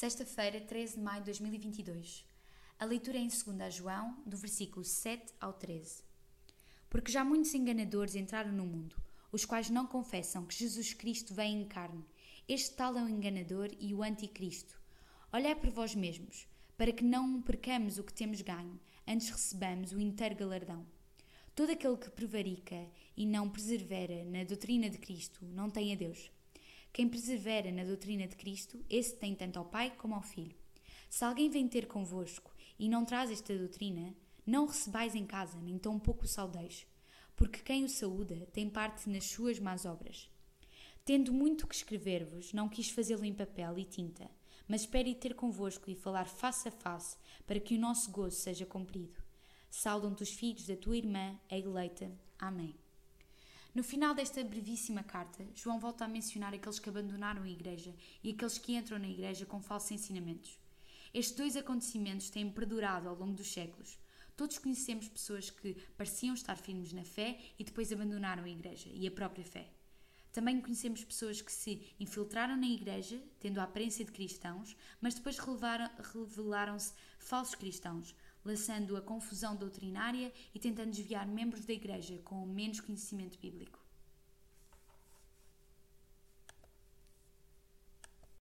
Sexta-feira, 13 de maio de 2022. A leitura é em 2 João, do versículo 7 ao 13. Porque já muitos enganadores entraram no mundo, os quais não confessam que Jesus Cristo vem em carne. Este tal é o enganador e o anticristo. Olhai por vós mesmos, para que não percamos o que temos ganho, antes recebamos o inteiro galardão. Todo aquele que prevarica e não persevera na doutrina de Cristo não tem a Deus. Quem persevera na doutrina de Cristo, esse tem tanto ao Pai como ao Filho. Se alguém vem ter convosco e não traz esta doutrina, não recebais em casa, nem tão pouco o saudeis, porque quem o saúda tem parte nas suas más obras. Tendo muito que escrever-vos, não quis fazê-lo em papel e tinta, mas espere ter convosco e falar face a face, para que o nosso gozo seja cumprido. Saudam-te os filhos da tua irmã, a eleita. Amém. No final desta brevíssima carta, João volta a mencionar aqueles que abandonaram a Igreja e aqueles que entram na Igreja com falsos ensinamentos. Estes dois acontecimentos têm perdurado ao longo dos séculos. Todos conhecemos pessoas que pareciam estar firmes na fé e depois abandonaram a Igreja e a própria fé. Também conhecemos pessoas que se infiltraram na Igreja, tendo a aparência de cristãos, mas depois revelaram-se falsos cristãos, lançando a confusão doutrinária e tentando desviar membros da Igreja com menos conhecimento bíblico.